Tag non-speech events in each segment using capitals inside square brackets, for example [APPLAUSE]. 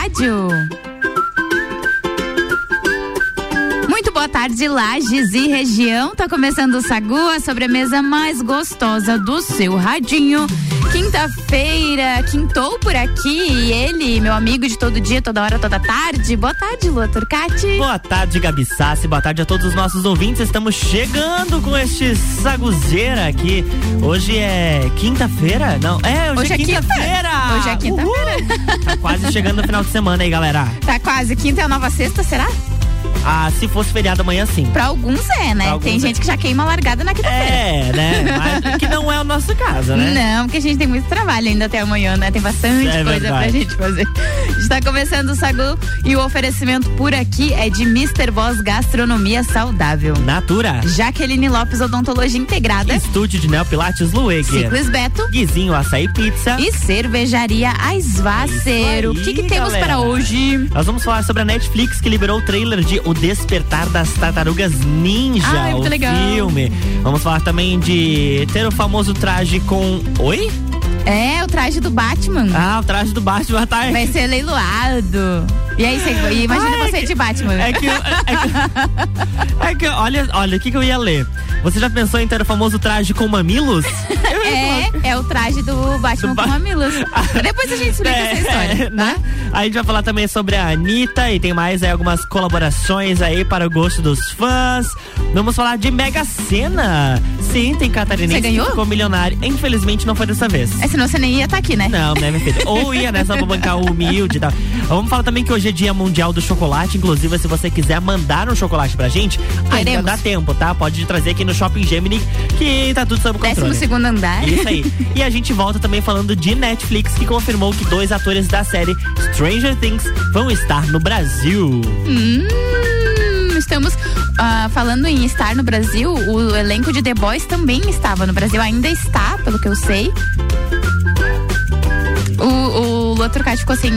rádio. Muito boa tarde, Lages e região. Tá começando o Sagu, a sobremesa mais gostosa do seu radinho. Quinta-feira, quintou por aqui e ele, meu amigo de todo dia, toda hora, toda tarde. Boa tarde, Lua Turcati. Boa tarde, Gabi Sassi. Boa tarde a todos os nossos ouvintes. Estamos chegando com este Saguzeira aqui. Hoje é quinta-feira? Não, é, hoje, Hoje é é quinta. quinta-feira. Hoje é quinta-feira. Tá quase chegando no final de semana aí, galera. Tá quase. Quinta é a nova sexta, será? Ah, se fosse feriado amanhã, sim. Pra alguns é, né? Alguns tem é. gente que já queima a largada na quinta-feira. É, né? Mas [LAUGHS] que não é o nosso caso, né? Não, porque a gente tem muito trabalho ainda até amanhã, né? Tem bastante É coisa verdade. pra gente fazer. A gente tá começando o Sagu e o oferecimento por aqui é de Mr. Boss Gastronomia Saudável. Natura. Jaqueline Lopes Odontologia Integrada. Estúdio de Neopilates Lueger. Ciclis Beto. Guizinho Açaí Pizza. E cervejaria Aisvacer. O Isso que, que temos galera. para hoje? Nós vamos falar sobre a Netflix que liberou o trailer de O Despertar das Tartarugas Ninja, Ai, muito o legal. filme. Vamos falar também de ter o famoso traje com. Oi? É, o traje do Batman. Ah, o traje do Batman tá Vai ser leiloado. E aí, você, imagina Ai, é você que- de Batman. É que, é que, [LAUGHS] é que olha, olha, o que, que eu ia ler? Você já pensou em ter o famoso traje com mamilos? [LAUGHS] É, é o traje do Batman Do Ba- com mamilos. [LAUGHS] Depois a gente explica É, essa história. né? A gente vai falar também sobre a Anitta e tem mais aí, algumas colaborações aí para o gosto dos fãs. Vamos falar de Mega Sena. Sim, tem catarinense Você ganhou? que ficou milionário. Infelizmente não foi dessa vez. É, senão você nem ia estar aqui, né? Não, né, minha filha? Ou ia, né? Só pra bancar o humilde e tal. Vamos falar também que hoje é dia mundial do chocolate. Inclusive, se você quiser mandar um chocolate pra gente, ainda Queremos. dá tempo, tá? Pode trazer aqui no Shopping Gemini, que tá tudo sob controle. Décimo segundo andar. Isso aí. [LAUGHS] E a gente volta também falando de Netflix, que confirmou que dois atores da série Stranger Things vão estar no Brasil. Hum, estamos ah, falando em estar no Brasil. O elenco de The Boys também estava no Brasil. Ainda está, pelo que eu sei. O, o Lua Turcati ficou sem,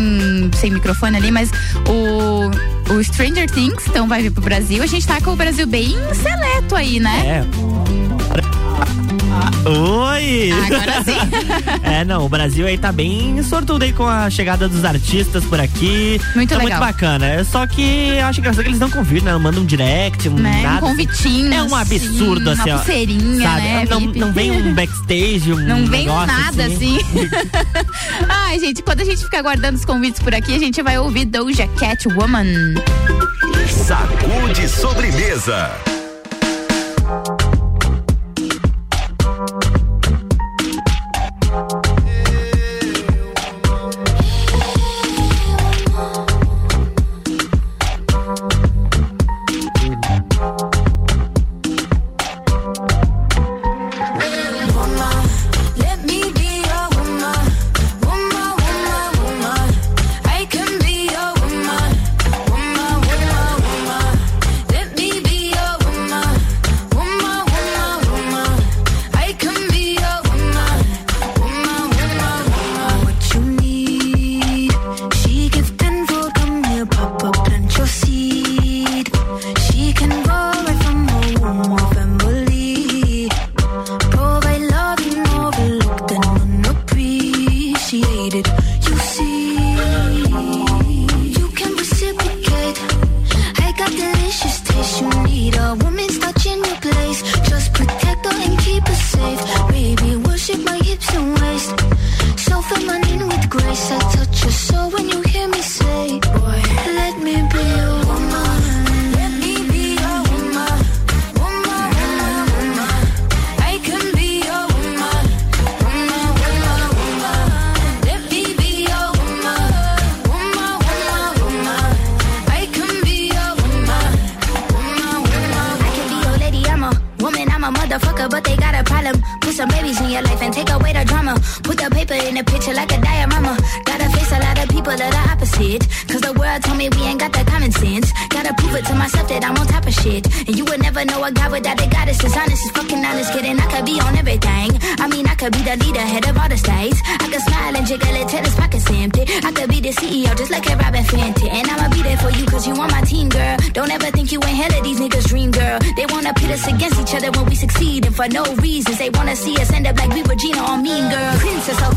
sem microfone ali, mas o, o Stranger Things então vai vir pro Brasil. A gente tá com o Brasil bem seleto aí, né? É. Oi! Agora sim. [LAUGHS] É, não, o Brasil aí tá bem sortudo aí com a chegada dos artistas por aqui. Muito tá legal. muito bacana. É Só que eu acho engraçado que eles não convidam, né? Não mandam um direct, um né? nada. um convitinho. É um absurdo, assim, assim, Uma ó. pulseirinha, Sabe? né? Não, não vem um [LAUGHS] backstage, um Não vem negócio nada assim. [LAUGHS] Ai, gente, quando a gente fica aguardando os convites por aqui, a gente vai ouvir Doja Cat Woman. Sacude sobremesa.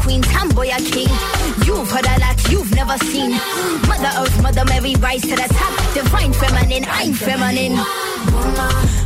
Queen, tomboy or king. You've heard a lot you've never seen. Mother Earth, Mother Mary, rise to the top. Divine feminine, I'm feminine.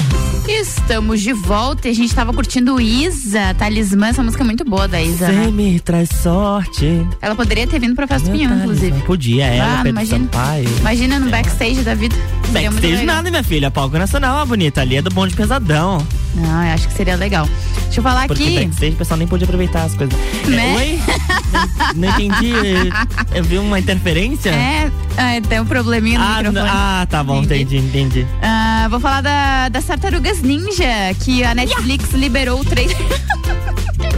Estamos de volta e a gente tava curtindo Isa, Talismã, essa música é muito boa da Isa, Você né? me traz sorte. Ela poderia ter vindo pra Festa Pinhão, inclusive. Podia, ela, Ah, Pedro imagina. Sampaio. Imagina no backstage da vida. Backstage nada, minha filha. Palco nacional, a bonita ali é do bonde pesadão. Não, eu acho que seria legal. Deixa eu falar Porque aqui. backstage o pessoal nem podia aproveitar as coisas. Né? É, Oi? não, não entendi. [LAUGHS] Eu vi uma interferência? É, é, tem um probleminha no ah, microfone. ah, tá bom, entendi, entendi. Ah, vou falar da, das Tartarugas Ninja, que a Netflix liberou. O [LAUGHS] que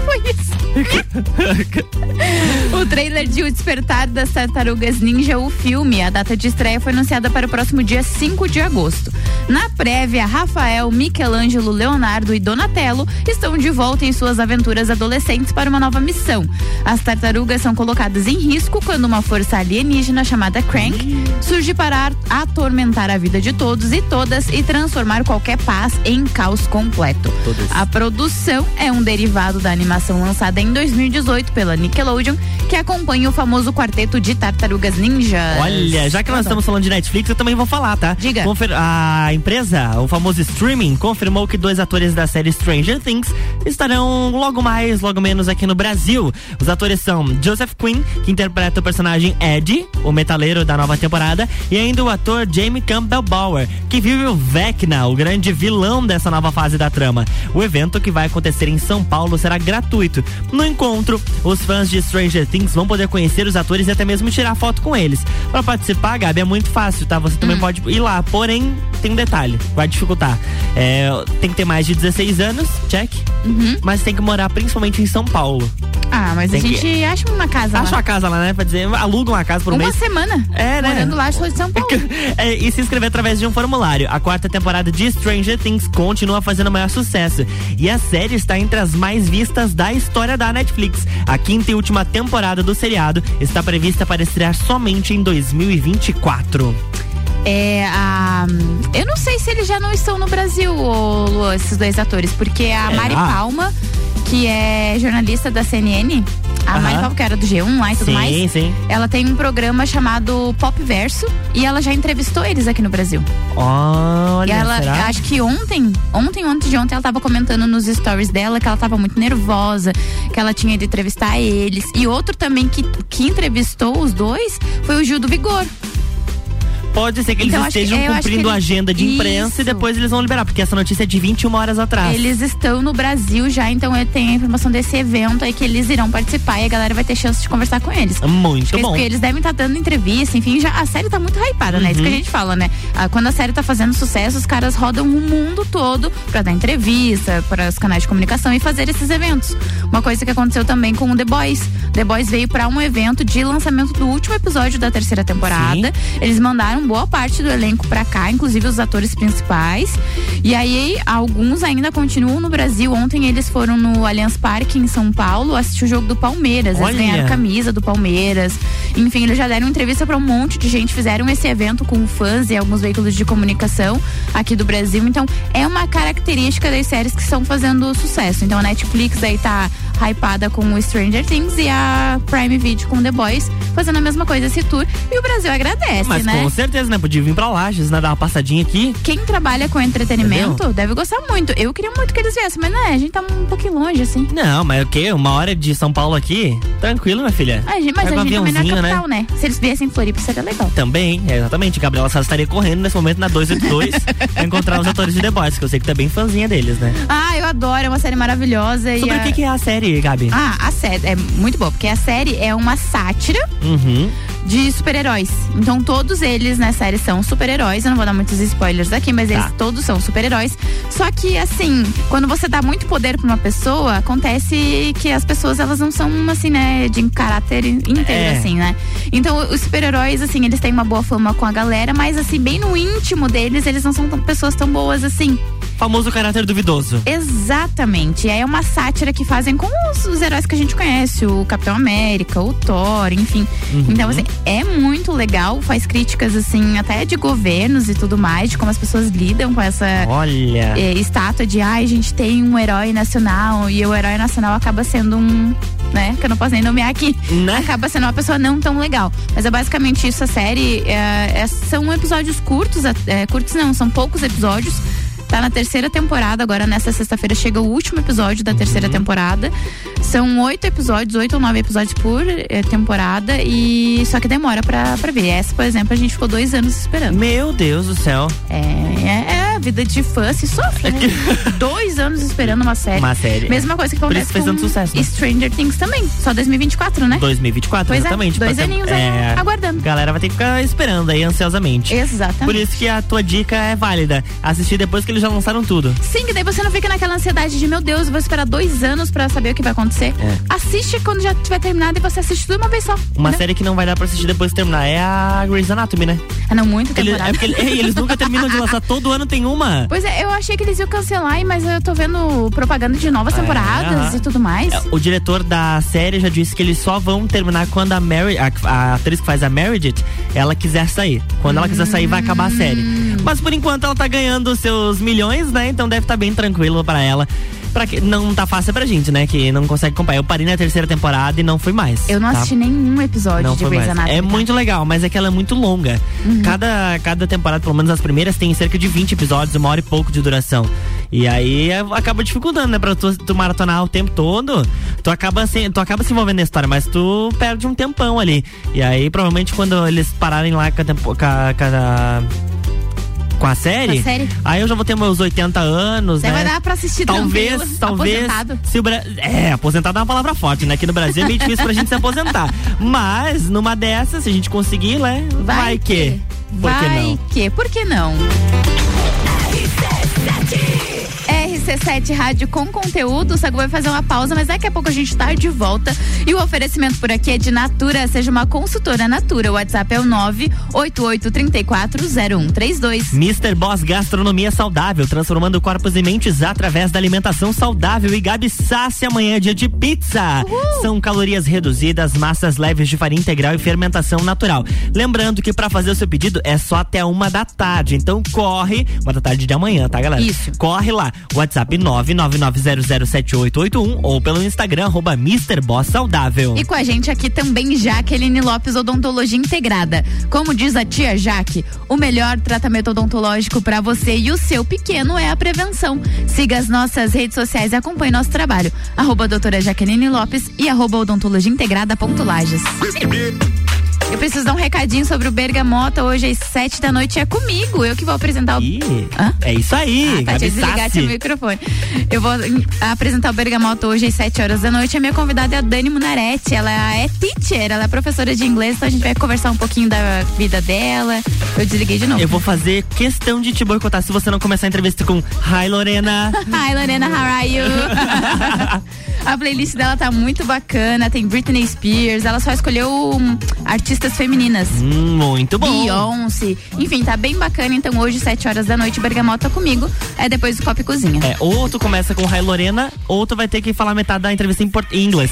foi isso? [LAUGHS] o trailer de O Despertar das Tartarugas Ninja, o filme. A data de estreia foi anunciada para o próximo dia 5 de agosto. Na prévia, Rafael, Michelangelo, Leonardo e Donatello estão de volta em suas aventuras adolescentes para uma nova missão. As tartarugas são colocadas em risco quando uma força alienígena chamada Crank surge para ar- atormentar a vida de todos e todas e transformar qualquer paz em caos completo. A produção é um derivado da animação lançada em 2018 pela Nickelodeon, que acompanha o famoso quarteto de tartarugas ninjas. Olha, já que nós estamos falando de Netflix, eu também vou falar, tá? Diga. Confer- a empresa, o famoso streaming, confirmou que dois atores da série Stranger Things estarão logo mais, logo menos aqui no Brasil. Os atores são Joseph Quinn, que interpreta o personagem Ed, o metaleiro da nova temporada, e ainda o ator Jamie Campbell Bower, que vive o Vecna, o grande vilão dessa nova fase da trama. O evento, que vai acontecer em São Paulo, será gratuito. No encontro, os fãs de Stranger Things vão poder conhecer os atores e até mesmo tirar foto com eles. Para participar, Gabi, é muito fácil, tá? Você Hum. também pode ir lá, porém, tem um detalhe, vai dificultar. É, tem que ter mais de 16 anos, check, Uhum. mas tem que morar principalmente em São Paulo. Ah, mas Tem a que- gente acha uma casa Acha lá. uma casa lá, né? Pra dizer, aluga uma casa por Uma mês. semana. É, né? Morando lá, sou de São [LAUGHS] Paulo. É, e se inscrever através de um formulário. A quarta temporada de Stranger Things continua fazendo maior sucesso. E a série está entre as mais vistas da história da Netflix. A quinta e última temporada do seriado está prevista para estrear somente em 2024. É, a, eu não sei se eles já não estão no Brasil, ô, Lu, esses dois atores, porque a É, Mari ah. Palma, que é jornalista da CNN, a. Mari que era do G1 lá e tudo sim, mais, sim. ela tem um programa chamado Pop Verso e ela já entrevistou eles aqui no Brasil. Olha, e ela, será? acho que ontem, ontem, antes de ontem, ela tava comentando nos stories dela que ela tava muito nervosa, que ela tinha ido entrevistar eles. E outro também que, que entrevistou os dois foi o Gil do Vigor. Pode ser que eles Então, que- estejam acho que cumprindo a eles- agenda de imprensa Isso. e depois eles vão liberar, porque essa notícia é de 21 horas atrás. Eles estão no Brasil já, então eu tenho a informação desse evento aí que eles irão participar e a galera vai ter chance de conversar com eles. Muito Porque- bom. Porque eles devem estar dando entrevista, enfim, já, a série tá muito hypada, né? Isso Uhum. que a gente fala, né? Ah, quando a série tá fazendo sucesso, os caras rodam o mundo todo pra dar entrevista, para os canais de comunicação e fazer esses eventos. Uma coisa que aconteceu também com o The Boys. The Boys veio pra um evento de lançamento do último episódio da terceira temporada. Eles mandaram boa parte do elenco pra cá, inclusive os atores principais. E aí, alguns ainda continuam no Brasil. Ontem eles foram no Allianz Parque em São Paulo assistir o jogo do Palmeiras. Olha. Eles ganharam camisa do Palmeiras. Enfim, eles já deram entrevista pra um monte de gente, fizeram esse evento com fãs e alguns veículos de comunicação aqui do Brasil. Então, é uma característica das séries que estão fazendo sucesso. Então, a Netflix aí tá hypada com o Stranger Things e a Prime Video com The Boys fazendo a mesma coisa esse tour. E o Brasil agradece, Mas né? com certeza, né? Podia vir pra Lages, né? Dar uma passadinha aqui. Quem trabalha com entretenimento deve gostar muito. Eu queria muito que eles viessem, mas né, a gente tá um pouquinho longe, assim. Não, mas o quê? Uma hora de São Paulo aqui? Tranquilo, minha filha. A gente, mas Pega a um gente também não é aviãozinho, capital, né? Se eles viessem em Floripa, seria legal. Também, é, exatamente. Gabriela Sá estaria correndo nesse momento na 282 [LAUGHS] pra encontrar os atores de The Boys, que eu sei que tu é bem fãzinha deles, né? Ah, eu adoro, é uma série maravilhosa. Sobre o a... que, que é a série, Gabi? Ah, a série é muito boa, porque a série é uma sátira Uhum. De super-heróis. Então todos eles na série são super-heróis. Eu não vou dar muitos spoilers aqui, mas eles Tá. todos são super-heróis. Só que assim, quando você dá muito poder pra uma pessoa, acontece que as pessoas elas não são assim, né, de caráter inteiro É. assim, né? Então os super-heróis assim, eles têm uma boa fama com a galera, mas assim, bem no íntimo deles, eles não são tão- pessoas tão boas assim. Famoso caráter duvidoso. Exatamente. E aí é uma sátira que fazem com os, os heróis que a gente conhece, o Capitão América, o Thor, enfim. Uhum. Então, assim, é muito legal, faz críticas, assim, até de governos e tudo mais, de como as pessoas lidam com essa Olha. eh, estátua de ai, a gente tem um herói nacional e o herói nacional acaba sendo um. Né? Que eu não posso nem nomear aqui. Né? Acaba sendo uma pessoa não tão legal. Mas é basicamente isso, a série. é, é- são episódios curtos, é, curtos não, são poucos episódios. Tá na terceira temporada, agora nessa sexta-feira chega o último episódio da terceira temporada. São oito episódios, oito ou nove episódios por eh, temporada e só que demora pra, pra ver. Essa, por exemplo, a gente ficou dois anos esperando. Meu Deus do céu. É, é, é vida de fã se sofre, né? [LAUGHS] Dois anos esperando uma série. Uma série. Mesma coisa que Por acontece isso fez com sucesso, né? Stranger Things também. Só 2024, né? 2024, Pois é, exatamente. dois Passa- aninhos aí aguardando. A galera vai ter que ficar esperando aí ansiosamente. Exatamente. Por isso que a tua dica é válida. Assistir depois que eles já lançaram tudo. Sim, que daí você não fica naquela ansiedade de, meu Deus, eu vou esperar dois anos pra saber o que vai acontecer. É. Assiste quando já tiver terminado e você assiste tudo uma vez só. Uma série que não vai dar pra assistir depois de terminar é a Grey's Anatomy, né? Ah, não, muito temporada. é porque ele- ei, [LAUGHS] eles nunca terminam de lançar, todo ano tem uma. Pois é, eu achei que eles iam cancelar, mas eu tô vendo propaganda de novas É, temporadas aham. e tudo mais. É, O diretor da série já disse que eles só vão terminar quando a Mary, a, a atriz que faz a Meredith, ela quiser sair. Quando ela quiser sair, vai acabar a série. Hum. Mas por enquanto ela tá ganhando seus milhões, né? Então deve estar bem tranquilo pra ela. Pra que, não tá fácil pra gente, né? Que não consegue acompanhar. Eu parei na terceira temporada e não fui mais. Eu não tá? assisti nenhum episódio Não de Grey's. Anatomy. É tá? muito legal, mas é que ela é muito longa. Uhum. Cada, cada temporada, pelo menos as primeiras, tem cerca de 20 episódios, uma hora e pouco de duração. E aí é, acaba dificultando, né? Pra tu, tu maratonar o tempo todo, tu acaba, se, tu acaba se envolvendo na história, mas tu perde um tempão ali. E aí, provavelmente, quando eles pararem lá com a, tempo- com a- com a- com a série, Com a série. aí eu já vou ter meus 80 anos, Daí né? vai dar pra assistir Talvez, talvez. aposentado. Se o Bra... É, aposentado é uma palavra forte, né? Aqui no Brasil é meio difícil pra gente se aposentar. [LAUGHS] Mas, numa dessas, se a gente conseguir, né? Vai, que. Por que Vai não? que. Por que não? RC7 Rádio com conteúdo. O Sagu vai fazer uma pausa, mas daqui a pouco a gente tá de volta. E o oferecimento por aqui é de Natura. Seja uma consultora Natura. O WhatsApp é o 988340132. Mr. Boss Gastronomia Saudável, transformando corpos e mentes através da alimentação saudável. E Gabi Sassi, amanhã é dia de pizza. São calorias reduzidas, massas leves de farinha integral e fermentação natural. Lembrando que para fazer o seu pedido é só até uma da tarde. Então corre, uma da tarde de amanhã, tá, galera? Isso. Corre lá. WhatsApp 999007881 ou pelo Instagram, arroba Saudável. E com a gente aqui também Jaqueline Lopes Odontologia Integrada. Como diz a tia Jaque, o melhor tratamento odontológico para você e o seu pequeno é a prevenção. Siga as nossas redes sociais e acompanhe nosso trabalho. Arroba doutora Jaqueline Lopes e arroba odontologia integrada ponto Lages. Eu preciso dar um recadinho sobre o Bergamota. Hoje às sete da noite é comigo. Eu que vou apresentar o. Ih, é isso aí, Ah, tá, desligado Sassi. seu microfone. Eu vou apresentar o Bergamota hoje às 7 horas da noite. A minha convidada é a Dani Munaretti. Ela é teacher, ela é professora de inglês, então a gente vai conversar um pouquinho da vida dela. Eu desliguei de novo. Eu vou fazer questão de te boicotar se você não começar a entrevista com Hi Lorena. [LAUGHS] Hi, Lorena, how are you? [LAUGHS] a playlist dela tá muito bacana. Tem Britney Spears. Ela só escolheu hum, artistas femininas. Hum, muito bom. Beyoncé. Enfim, tá bem bacana. Então hoje, 7 horas da noite, Bergamota comigo. É depois do Copa e Cozinha. É, ou tu começa com Hi Lorena, ou tu vai ter que falar metade da entrevista em, em inglês.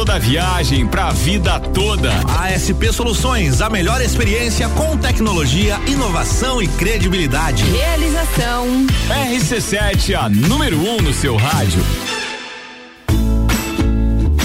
toda viagem, pra vida toda. ASP Soluções, a melhor experiência com tecnologia, inovação e credibilidade. Realização. RC7, a número 1 um no seu rádio.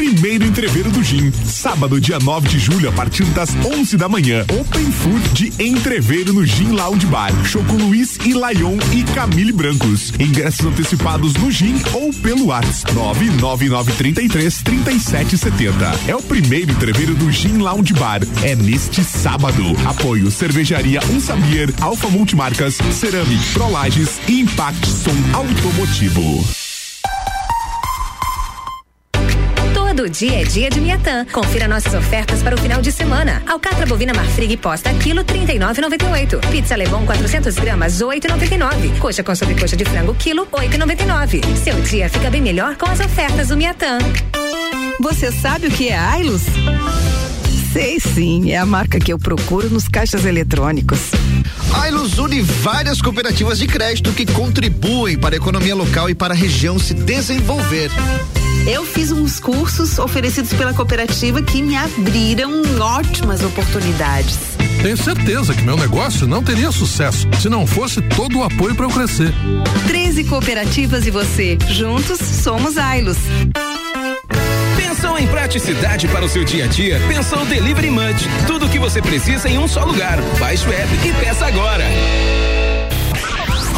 Primeiro entreveiro do Gin, sábado, dia 9 de julho, a partir das 11 da manhã. Open Food de entreveiro no Gin Lounge Bar. Choco Luiz e Laion e Camille Brancos. Ingressos antecipados no Gin ou pelo WhatsApp 99933 3770. É o primeiro entreveiro do Gin Lounge Bar. É neste sábado. Apoio Cervejaria Um Sabier, Alfa Multimarcas, Ceramic, Prolages e Impact Som Automotivo. Todo dia é dia de Miatã. Confira nossas ofertas para o final de semana. Alcatra bovina Marfrig posta quilo 39,98. Pizza Levon 400 gramas 8,99. Coxa com sobrecoxa de frango quilo 8,99. Seu dia fica bem melhor com as ofertas do Miatã. Você sabe o que é Ailos? Sei sim, é a marca que eu procuro nos caixas eletrônicos. A Ilus une várias cooperativas de crédito que contribuem para a economia local e para a região se desenvolver. Eu fiz uns cursos oferecidos pela cooperativa que me abriram ótimas oportunidades. Tenho certeza que meu negócio não teria sucesso se não fosse todo o apoio para eu crescer. 13 cooperativas e você. Juntos somos Ailos. Pensou em praticidade para o seu dia a dia? Pensou Delivery Munch. Tudo o que você precisa em um só lugar. Baixe o app e peça agora.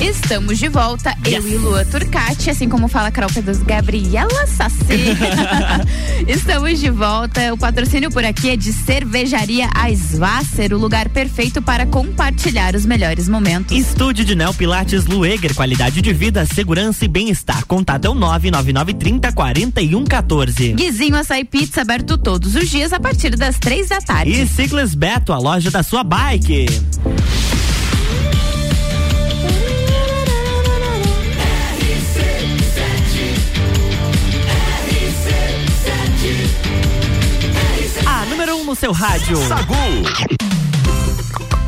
Estamos de volta, yes. eu e Lua Turcati, assim como fala a Carol Pedroso, Gabriela Sassi. [LAUGHS] Estamos de volta. O patrocínio por aqui é de Cervejaria Aisvasser, o lugar perfeito para compartilhar os melhores momentos. Estúdio de Neo Pilates Lueger, qualidade de vida, segurança e bem-estar. Contato é o 99930 4114. Guizinho Açaí Pizza aberto todos os dias a partir das três da tarde. E Ciclis Beto, a loja da sua bike. Seu rádio. Sagu.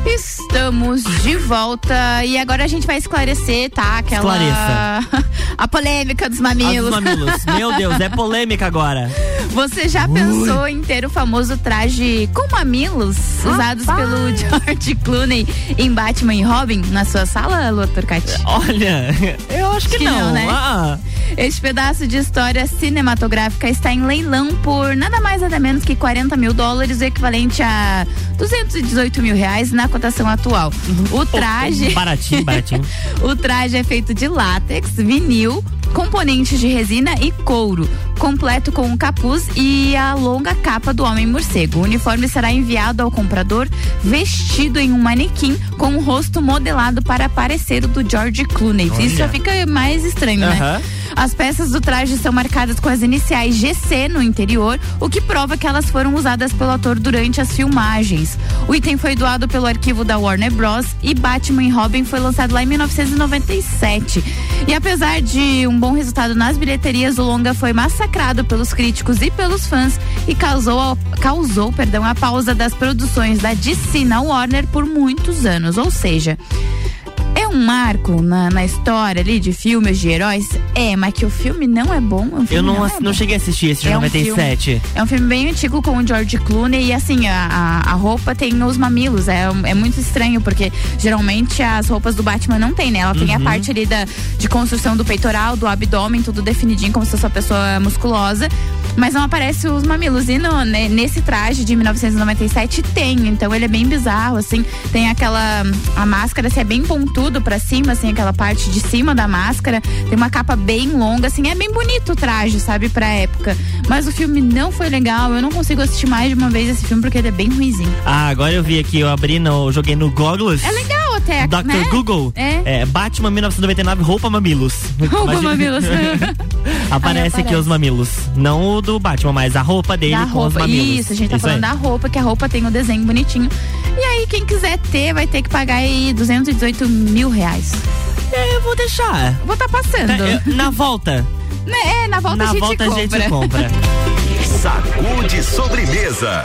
Estamos de volta e agora a gente vai esclarecer, tá? Aquela. Esclareça. [LAUGHS] a polêmica dos mamilos. dos mamilos. [LAUGHS] Meu Deus, é polêmica agora. Você já Ui. pensou em ter o famoso traje com mamilos usados pelo [LAUGHS] George Clooney em Batman e Robin na sua sala, Lua Turcati? Olha, eu acho que, que não. não. né? Ah. Este pedaço de história cinematográfica está em leilão por nada mais nada menos que 40 mil dólares, o equivalente a 218 mil reais na cotação atual. O traje. [LAUGHS] baratinho, baratinho. [LAUGHS] o traje é feito de látex, vinil, componentes de resina e couro, completo com o capuz e a longa capa do homem morcego. O uniforme será enviado ao comprador vestido em um manequim com o rosto modelado para parecer o do George Clooney. Olha. Isso já fica mais estranho, né? As peças do traje são marcadas com as iniciais GC no interior, o que prova que elas foram usadas pelo ator durante as filmagens. O item foi doado pelo arquivo da Warner Bros. e Batman e Robin foi lançado lá em 1997. E apesar de um bom resultado nas bilheterias, o longa foi massacrado pelos críticos e pelos fãs e causou, causou perdão, a pausa das produções da DC na Warner por muitos anos. Ou seja, um marco na, na história ali de filmes de heróis? É, mas que o filme não é bom. filme Eu não, é ass- não cheguei a assistir esse de É um 97. filme- é um filme bem antigo com o George Clooney e assim, a, a, a roupa tem os mamilos. É, é muito estranho, porque geralmente as roupas do Batman não tem, né? Ela tem a Uhum. parte ali da, de construção do peitoral, do abdômen, tudo definidinho, como se fosse uma pessoa musculosa. Mas não aparece os mamilos. E no, nesse traje de 1997 tem. Então ele é bem bizarro, assim. Tem aquela. A máscara, assim, é bem pontudo pra cima, assim, aquela parte de cima da máscara. Tem uma capa bem longa, assim. É bem bonito o traje, sabe, pra época. Mas o filme não foi legal. Eu não consigo assistir mais de uma vez esse filme porque ele é bem ruizinho. Ah, agora eu vi aqui, eu abri no. Joguei no Goggles. É legal até, Dr. né? Google. É. Batman 1999, roupa mamilos. Roupa mamilos. [LAUGHS] [LAUGHS] [LAUGHS] aparece aqui os mamilos. Não o do Batman, mas a roupa dele da com os roupa. mamilos. Isso, a gente tá falando aí. da roupa, que a roupa tem o desenho bonitinho. E aí, quem quiser ter, vai ter que pagar aí 218 mil reais. É, eu vou deixar. Vou tá passando. É, eu- na volta. Né, É, na volta na a gente volta compra. a gente compra. Sacude sobremesa.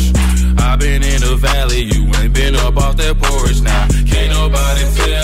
Been in the valley, you ain't been up off that porch now. Can't nobody tell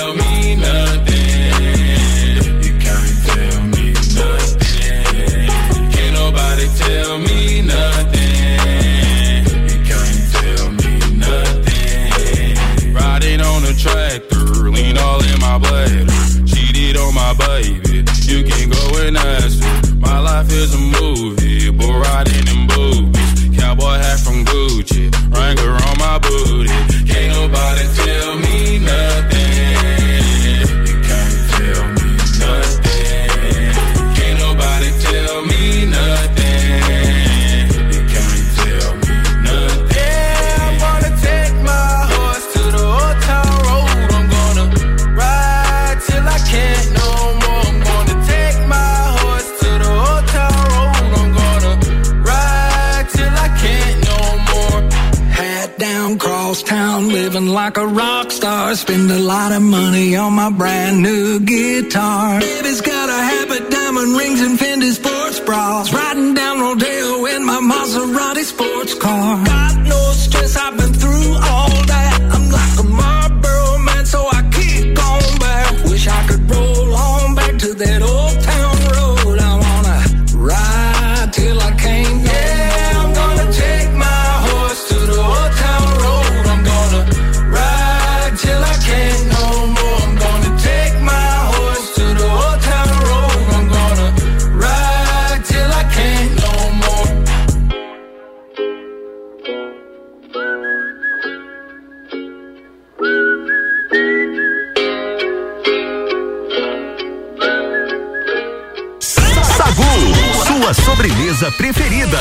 sobremesa preferida.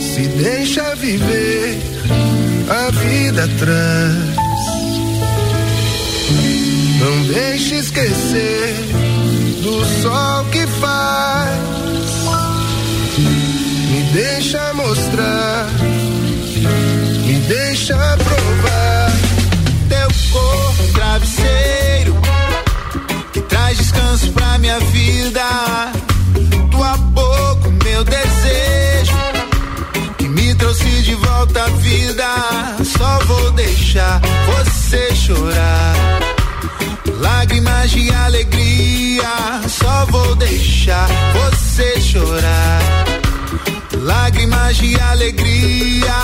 Se deixa viver, a vida traz. Não deixe esquecer do sol que faz. Me deixa mostrar, me deixa de alegria, só vou deixar você chorar. Lágrimas de alegria,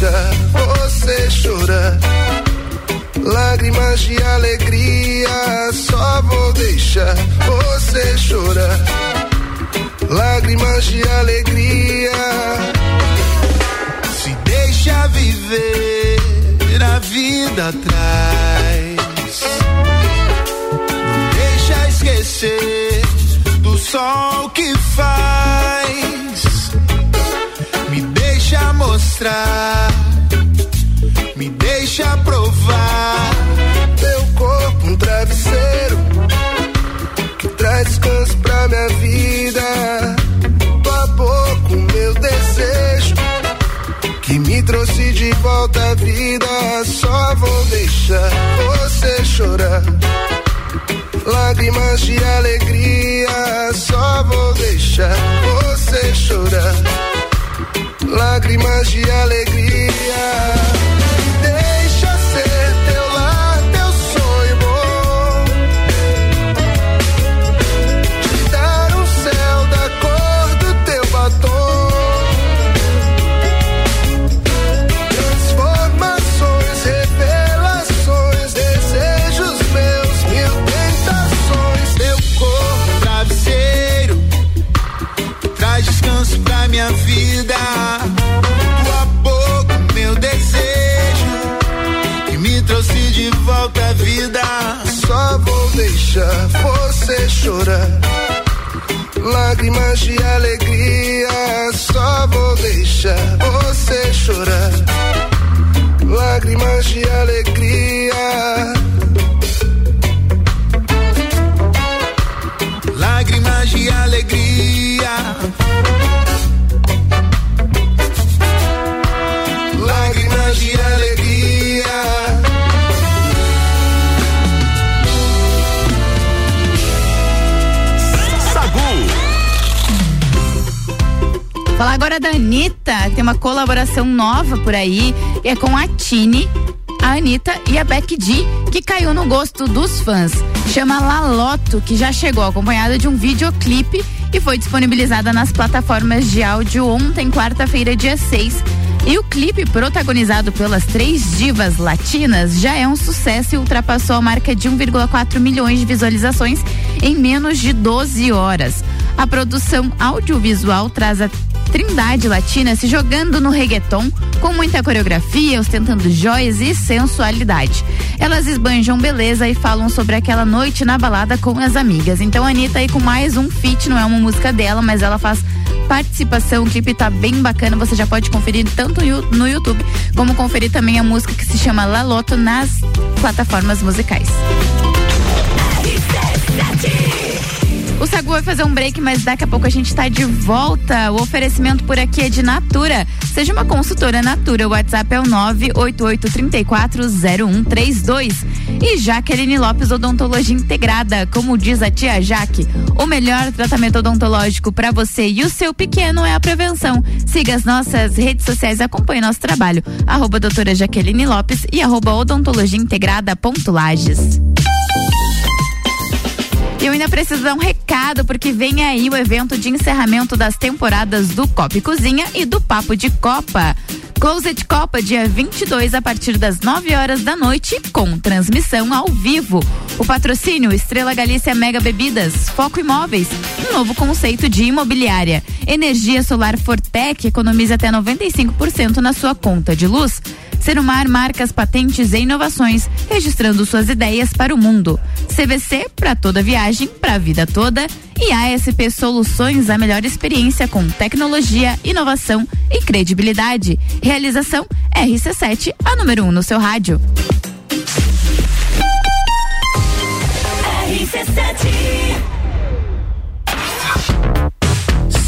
vou deixar você chorar. Lágrimas de alegria, só vou deixar você chorar. Lágrimas de alegria. Se deixa viver a vida atrás. Não deixa esquecer do sol que faz. Mostrar, me deixa provar. Teu corpo um travesseiro que traz descanso pra minha vida. Tua boca, o meu desejo que me trouxe de volta à vida. Só vou deixar você chorar. Lágrimas de alegria, só vou deixar você chorar. Lágrimas de alegria. Deixar você chorar. Lágrimas de alegria, só vou deixar você chorar. Lágrimas de alegria. Colaboração nova por aí, é com a Tini, a Anitta e a Becky G, que caiu no gosto dos fãs. Chama Laloto, que já chegou acompanhada de um videoclipe e foi disponibilizada nas plataformas de áudio ontem, quarta-feira, dia 6. E o clipe, protagonizado pelas três divas latinas, já é um sucesso e ultrapassou a marca de 1,4 milhões de visualizações em menos de 12 horas. A produção audiovisual traz a Trindade Latina se jogando no reggaeton com muita coreografia, ostentando joias e sensualidade. Elas esbanjam beleza e falam sobre aquela noite na balada com as amigas. Então a Anitta aí com mais um feat, não é uma música dela, mas ela faz participação. O clipe tá bem bacana, você já pode conferir tanto no YouTube como conferir também a música que se chama La Loto nas plataformas musicais. O Sagu vai fazer um break, mas daqui a pouco a gente está de volta. O oferecimento por aqui é de Natura. Seja uma consultora Natura. O WhatsApp é o 988340132. E Jaqueline Lopes Odontologia Integrada. Como diz a tia Jaque, o melhor tratamento odontológico para você e o seu pequeno é a prevenção. Siga as nossas redes sociais, acompanhe nosso trabalho. Arroba doutora Jaqueline Lopes e arroba odontologia integrada ponto Lages. E eu ainda preciso dar um recado, porque vem aí o evento de encerramento das temporadas do Copa e Cozinha e do Papo de Copa. Closet Copa, dia 22, a partir das 9 horas da noite, com transmissão ao vivo. O patrocínio Estrela Galícia Mega Bebidas, Foco Imóveis, um novo conceito de imobiliária. Energia Solar Fortec economiza até 95% na sua conta de luz. Serumar marcas, patentes e inovações, registrando suas ideias para o mundo. CVC para toda viagem, para a vida toda. E ASP Soluções, a melhor experiência com tecnologia, inovação e credibilidade. Realização RC7, a número 1 um no seu rádio.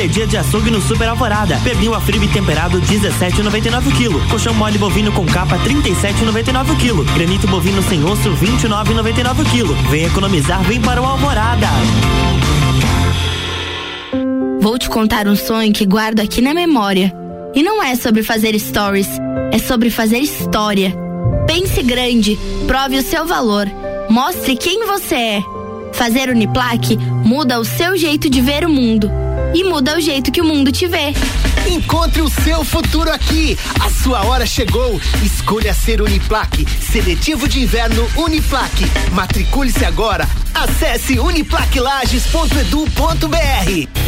É dia de açougue no Super Alvorada. Pernil a fribe temperado 17,99 kg. Colchão mole bovino com capa 37,99 kg. Granito bovino sem osso 29,99 kg. Vem economizar, vem para o Alvorada. Vou te contar um sonho que guardo aqui na memória. E não é sobre fazer stories, é sobre fazer história. Pense grande, prove o seu valor, mostre quem você é. Fazer Uniplaque muda o seu jeito de ver o mundo e muda o jeito que o mundo te vê. Encontre o seu futuro aqui. A sua hora chegou. Escolha ser Uniplaque. Seletivo de inverno Uniplaque. Matricule-se agora. Acesse uniplaquilages.edu.br.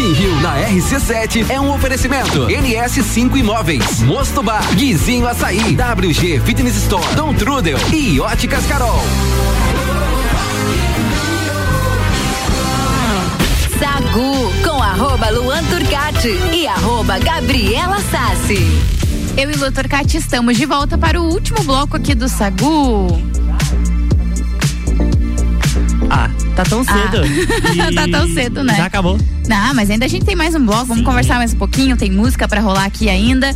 Rock in Rio na RC7 é um oferecimento. NS5 Imóveis, Mosto Bar, Guizinho Açaí, WG Fitness Store, Dom Trudel e Óticas Carol. Sagu com arroba Luan Turcati e arroba Gabriela Sassi. Eu e Lu Turcati estamos de volta para o último bloco aqui do Sagu. Ah, tá tão cedo. Ah. [LAUGHS] tá tão cedo, né? Já acabou. Não, mas ainda a gente tem mais um bloco, vamos Sim. conversar mais um pouquinho, tem música pra rolar aqui ainda.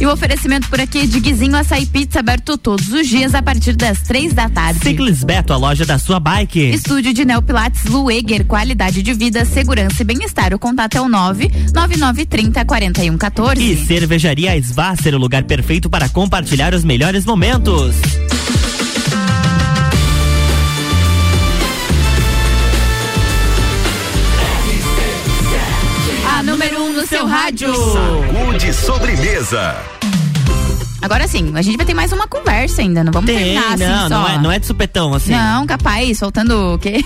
E o oferecimento por aqui de Guizinho Açaí Pizza aberto todos os dias a partir das três da tarde. Ciclis Beto, a loja da sua bike. Estúdio de Neopilates Lueger, qualidade de vida, segurança e bem-estar. O contato é o 99930 4114. E Cervejaria Svasser, o lugar perfeito para compartilhar os melhores momentos. Rádio. Saúde sobremesa. Agora sim, a gente vai ter mais uma conversa ainda, não vamos Tem, terminar assim não, só. não é, não é de supetão, assim. Não, capaz, faltando o quê?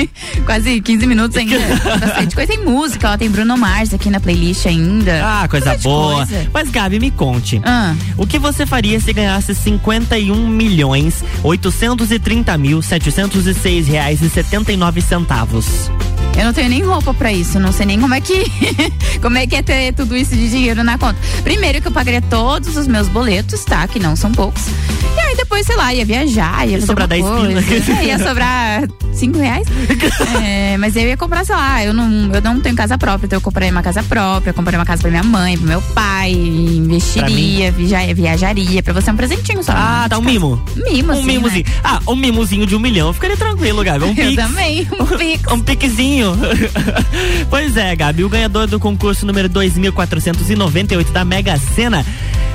[LAUGHS] Quase 15 minutos ainda. [LAUGHS] Bastante coisa. Tem música, ó, tem Bruno Mars aqui na playlist ainda. Ah, coisa boa. coisa. Mas Gabi, me conte. Ah. O que você faria se ganhasse 51 milhões 830 mil 706 reais e 79 centavos? Eu não tenho nem roupa pra isso, não sei nem como é que [LAUGHS] como é que é ter tudo isso de dinheiro na conta. Primeiro que eu pagaria todos os meus boletos, tá? Que não são poucos. E aí depois, sei lá, ia viajar, ia, Ia sobrar alguma 10 coisa. pila. É, ia sobrar 5 reais. [LAUGHS] É, mas eu ia comprar, sei lá, eu não, eu não tenho casa própria, então eu comprei uma casa própria, comprei uma casa pra minha mãe, pro meu pai, investiria, via- viajaria, pra você é um presentinho só. Ah, tá um mimo. Mimo, Um sim, mimozinho. né? Ah, um mimozinho de um milhão. Eu Ficaria tranquilo, Gabi. Um [LAUGHS] Eu pix. também, um pix. Um piquezinho. [LAUGHS] pois é, Gabi. O ganhador do concurso número 2498 da Mega Sena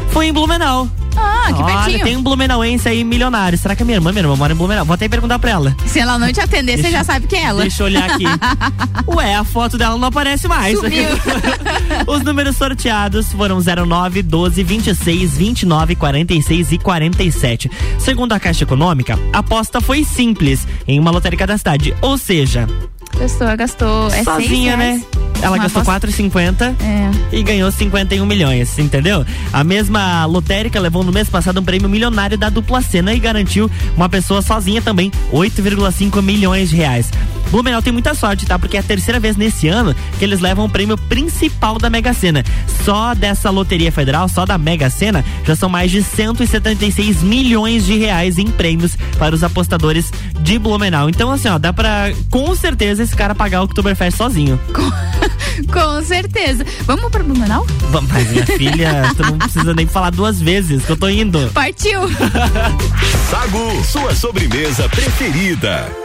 foi em Blumenau. Ah, que Olha, pertinho. tem um blumenauense aí milionário. Será que é minha irmã? Minha irmã mora em Blumenau. Vou até perguntar pra ela. Se ela não te atender, você já sabe que é ela. Deixa eu olhar aqui. [LAUGHS] Ué, a foto dela não aparece mais. [LAUGHS] Os números sorteados foram 09, 12, 26, 29, 46 e 47. Segundo a Caixa Econômica, a aposta foi simples em uma lotérica da cidade. Ou seja, A pessoa gastou. É sozinha, né? Ela Uma gastou aposta- 4,50 É. e ganhou 51 milhões, entendeu? A mesma lotérica levou no mês passado um prêmio milionário da dupla cena e garantiu uma pessoa sozinha também 8,5 milhões de reais. Blumenau tem muita sorte, tá? Porque é a terceira vez nesse ano que eles levam o prêmio principal da Mega Sena. Só dessa loteria federal, só da Mega Sena, já são mais de 176 milhões de reais em prêmios para os apostadores de Blumenau. Então, assim, ó, dá pra com certeza esse cara pagar o Oktoberfest sozinho. [LAUGHS] [LAUGHS] Com certeza. Vamos pra Blumenau? Vamos, Mas minha filha, [LAUGHS] tu não precisa nem falar duas vezes que eu tô indo. Partiu! Sagu, sua sobremesa preferida.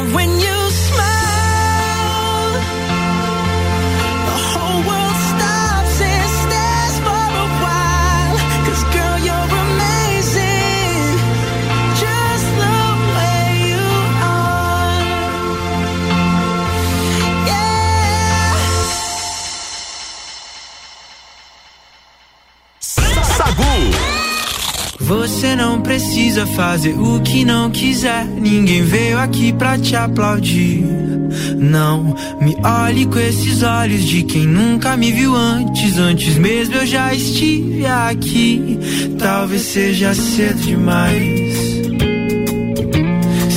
When you precisa fazer o que não quiser. Ninguém veio aqui pra te aplaudir. Não me olhe com esses olhos de quem nunca me viu antes. Antes mesmo eu já estive aqui. Talvez seja cedo demais.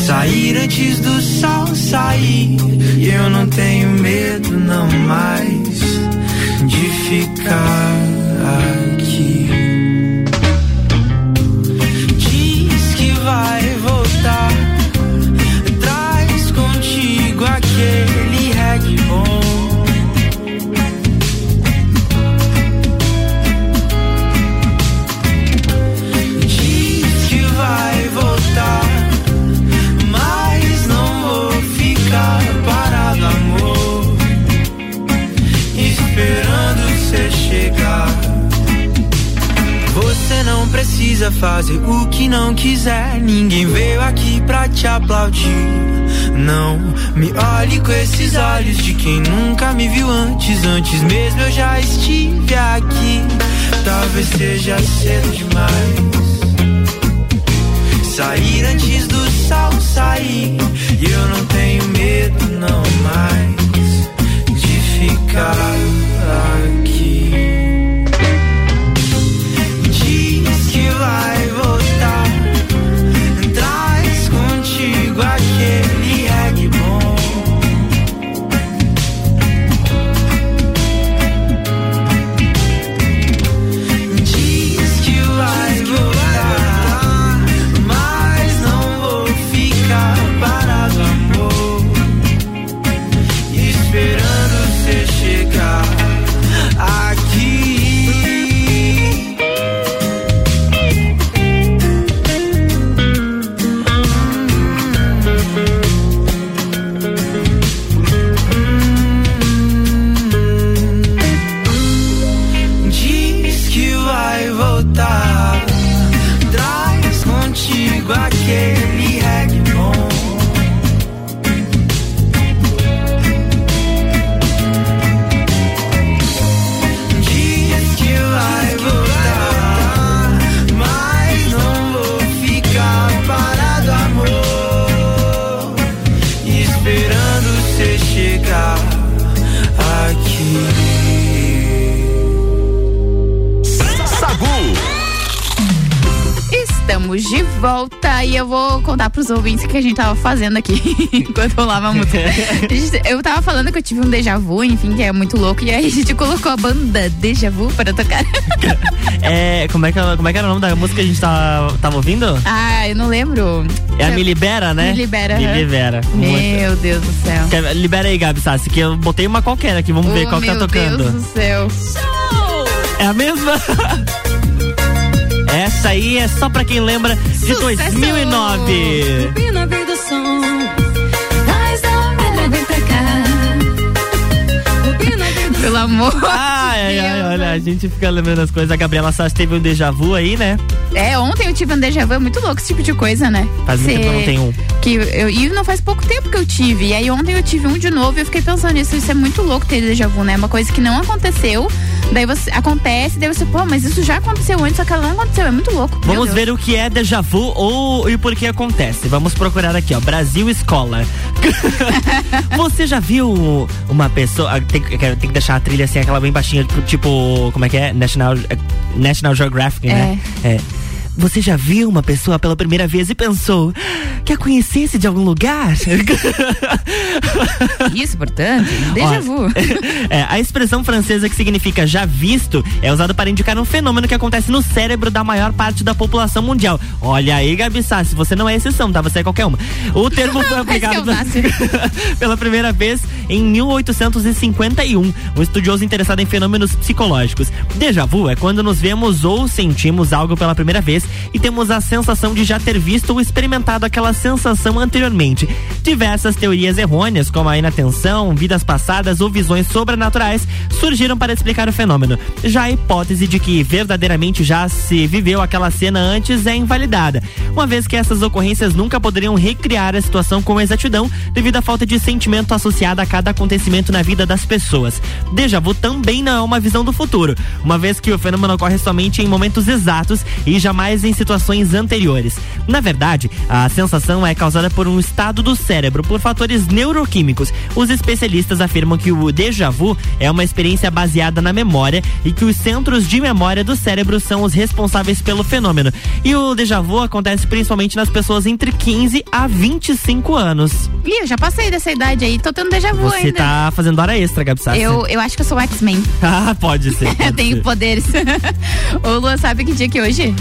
Sair antes do sol sair. E eu não tenho medo, não mais. De ficar precisa fazer o que não quiser. Ninguém veio aqui pra te aplaudir. Não me olhe com esses olhos de quem nunca me viu antes. Antes mesmo eu já estive aqui. Talvez seja cedo demais. Que a gente tava fazendo aqui [LAUGHS] enquanto rolava a música. Eu tava falando que eu tive um déjà vu, enfim, que é muito louco, e aí a gente colocou a banda Déjà Vu para tocar. [LAUGHS] É, como é, que, como é que era o nome da música que a gente tava, tava ouvindo? Ah, eu não lembro. É a Me Libera, né? Me Libera, Me. Libera. Meu Deus do céu. Quer- Libera aí, Gabi Sassi, que eu botei uma qualquer aqui, vamos ver Oh, qual que tá meu tocando. Deus do céu. É a mesma? [LAUGHS] Essa aí é só pra quem lembra de 2009. Pra cá. Pelo amor. Ai, ai, ai, olha, a gente fica lembrando as coisas. A Gabriela Sassi teve um déjà vu aí, né? É, ontem eu tive um déjà vu, é muito louco esse tipo de coisa, né? Faz muito Cê- tempo que eu não tenho um. Que eu, e não faz pouco tempo que eu tive. E aí ontem eu tive um de novo e eu fiquei pensando nisso. Isso é muito louco ter déjà vu, né? Uma coisa que não aconteceu. Daí você acontece, daí você, pô, mas isso já aconteceu antes, só que ela não aconteceu. É muito louco. Vamos ver o que é déjà vu ou e por que acontece. Vamos procurar aqui, ó. Brasil Escola. [LAUGHS] Você já viu uma pessoa. ah, Tem, que- tem que deixar a trilha assim, aquela bem baixinha, tipo. Como é que é? National, eh, National Geographic, né? É. Você já viu uma pessoa pela primeira vez e pensou que a conhecesse de algum lugar? [LAUGHS] Isso, portanto, déjà vu. [LAUGHS] É, a expressão francesa que significa já visto é usada para indicar um fenômeno que acontece no cérebro da maior parte da população mundial. Olha aí, Gabi Sassi, você não é exceção, tá? Você é qualquer uma. O termo [LAUGHS] foi aplicado pela primeira vez em 1851. Um estudioso interessado em fenômenos psicológicos. Déjà vu é quando nos vemos ou sentimos algo pela primeira vez e temos a sensação de já ter visto ou experimentado aquela sensação anteriormente. Diversas teorias errôneas, como a inatenção, vidas passadas ou visões sobrenaturais, surgiram para explicar o fenômeno. Já a hipótese de que verdadeiramente já se viveu aquela cena antes é invalidada, uma vez que essas ocorrências nunca poderiam recriar a situação com exatidão devido à falta de sentimento associado a cada acontecimento na vida das pessoas. Déjà vu também não é uma visão do futuro, uma vez que o fenômeno ocorre somente em momentos exatos e jamais em situações anteriores. Na verdade, a sensação é causada por um estado do cérebro por fatores neuroquímicos. Os especialistas afirmam que o déjà vu é uma experiência baseada na memória e que os centros de memória do cérebro são os responsáveis pelo fenômeno. E o déjà vu acontece principalmente nas pessoas entre 15 a 25 anos. Ih, eu já passei dessa idade aí, tô tendo déjà vu Você ainda. tá fazendo hora extra, Gabi Sassi. Eu, eu acho que eu sou X-Men. [LAUGHS] Ah, pode ser. [LAUGHS] Pode tenho ser. poderes. [LAUGHS] Ô, Lua, sabe que dia que é hoje?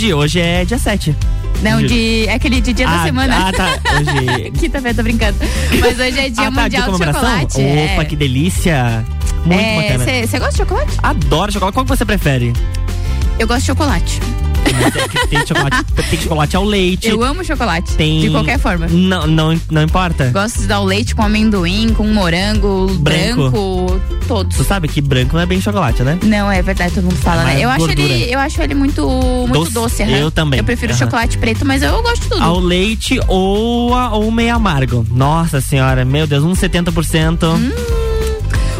Hoje, hoje é dia 7. Não, Hoje- de. É aquele de dia da Ah, semana. ah, tá. Hoje- [LAUGHS] Quinta-feira, tô brincando. Mas hoje é dia ah, tá, mundial de chocolate. Opa, é. que delícia. Muito É, bacana. Você gosta de chocolate? Adoro chocolate. Qual que você prefere? Eu gosto de chocolate. Tem chocolate, tem chocolate ao leite. Eu amo chocolate. Tem... De qualquer forma. Não, não, não importa. Gosto de dar o leite com amendoim, com morango, Branco. branco, todos. Tu sabe que branco não é bem chocolate, né? Não, é verdade, todo mundo fala, É né? Eu acho, ele, eu acho ele muito, muito Doce. doce. Eu também. Eu prefiro Aham. chocolate preto, mas eu gosto de tudo. Ao leite ou, a- ou meio amargo. Nossa senhora, meu Deus, uns 70%. O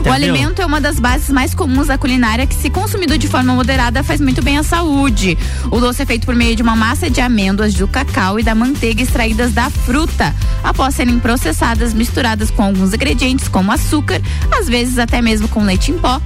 Entendeu? alimento é uma das bases mais comuns da culinária que, se consumido de forma moderada, faz muito bem à saúde. O doce é feito por meio de uma massa de amêndoas, do cacau e da manteiga extraídas da fruta. Após serem processadas, misturadas com alguns ingredientes, como açúcar, às vezes até mesmo com leite em pó.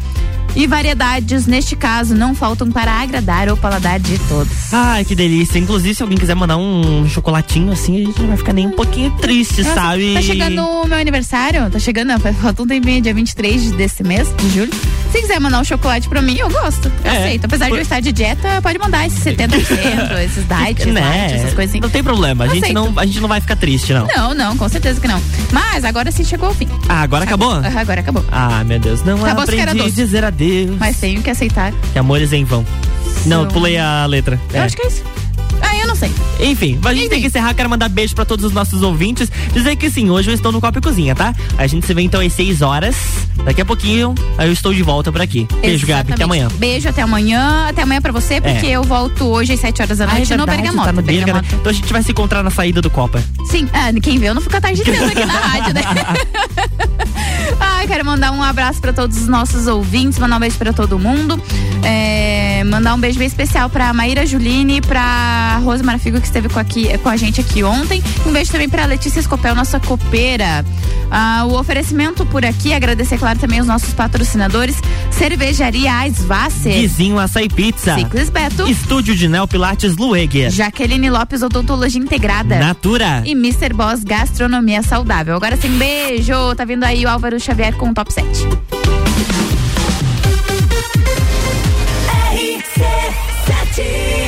E variedades, neste caso, não faltam para agradar o paladar de todos. Ai, que delícia. Inclusive, se alguém quiser mandar um chocolatinho assim, a gente não vai ficar nem um pouquinho triste, Nossa, sabe? Tá chegando o meu aniversário, tá chegando, [LAUGHS] falta um tempinho, dia 23 desse mês, de julho. Se quiser mandar um chocolate pra mim, eu gosto. Eu É, aceito. Apesar de eu estar de dieta, pode mandar esses [LAUGHS] 70%, esses diets, né? essas coisas assim. Não tem problema, a gente Aceito. não, a gente não vai ficar triste, não. Não, não, com certeza que não. Mas agora sim chegou ao fim. Ah, agora acabou? Ah, Agora acabou. Ah, meu Deus, não Acabou aprendi a dizer adeus. Mas tenho que aceitar. Que amores em vão. Não, eu pulei a letra. Eu acho que é isso. Eu não sei. Enfim, a gente tem que encerrar. Quero mandar beijo pra todos os nossos ouvintes. Dizer que sim, hoje eu estou no Copa e Cozinha, tá? A gente se vê então às 6 horas. Daqui a pouquinho eu estou de volta por aqui. Beijo, Gabi. Até Exatamente. amanhã. Beijo, até amanhã. Até amanhã pra você, porque É. eu volto hoje às 7 horas da Ah, é noite no verdade, Bergamota. tá no Bergamo. Bergamota. Então a gente vai se encontrar na saída do Copa. Sim, ah, quem vê eu não fica a tarde inteira aqui na rádio, né? [LAUGHS] Ai, quero mandar um abraço pra todos os nossos ouvintes, mandar um beijo pra todo mundo. É, mandar um beijo bem especial pra Maíra Juline, pra Rose Marafigo, que esteve com, aqui, com a gente aqui ontem. Um beijo também pra Letícia Escopel, nossa copeira. Ah, o oferecimento por aqui, agradecer, claro, também os nossos patrocinadores. Cervejaria Eisvasser. Vizinho Açaí Pizza. Ciclis Beto. Estúdio de Neo Pilates Lueger. Jaqueline Lopes Odontologia Integrada. Natura. E Mr. Boss Gastronomia Saudável. Agora sim, beijo. Tá vindo aí o Álvaro Xavier com o Top 7. RC7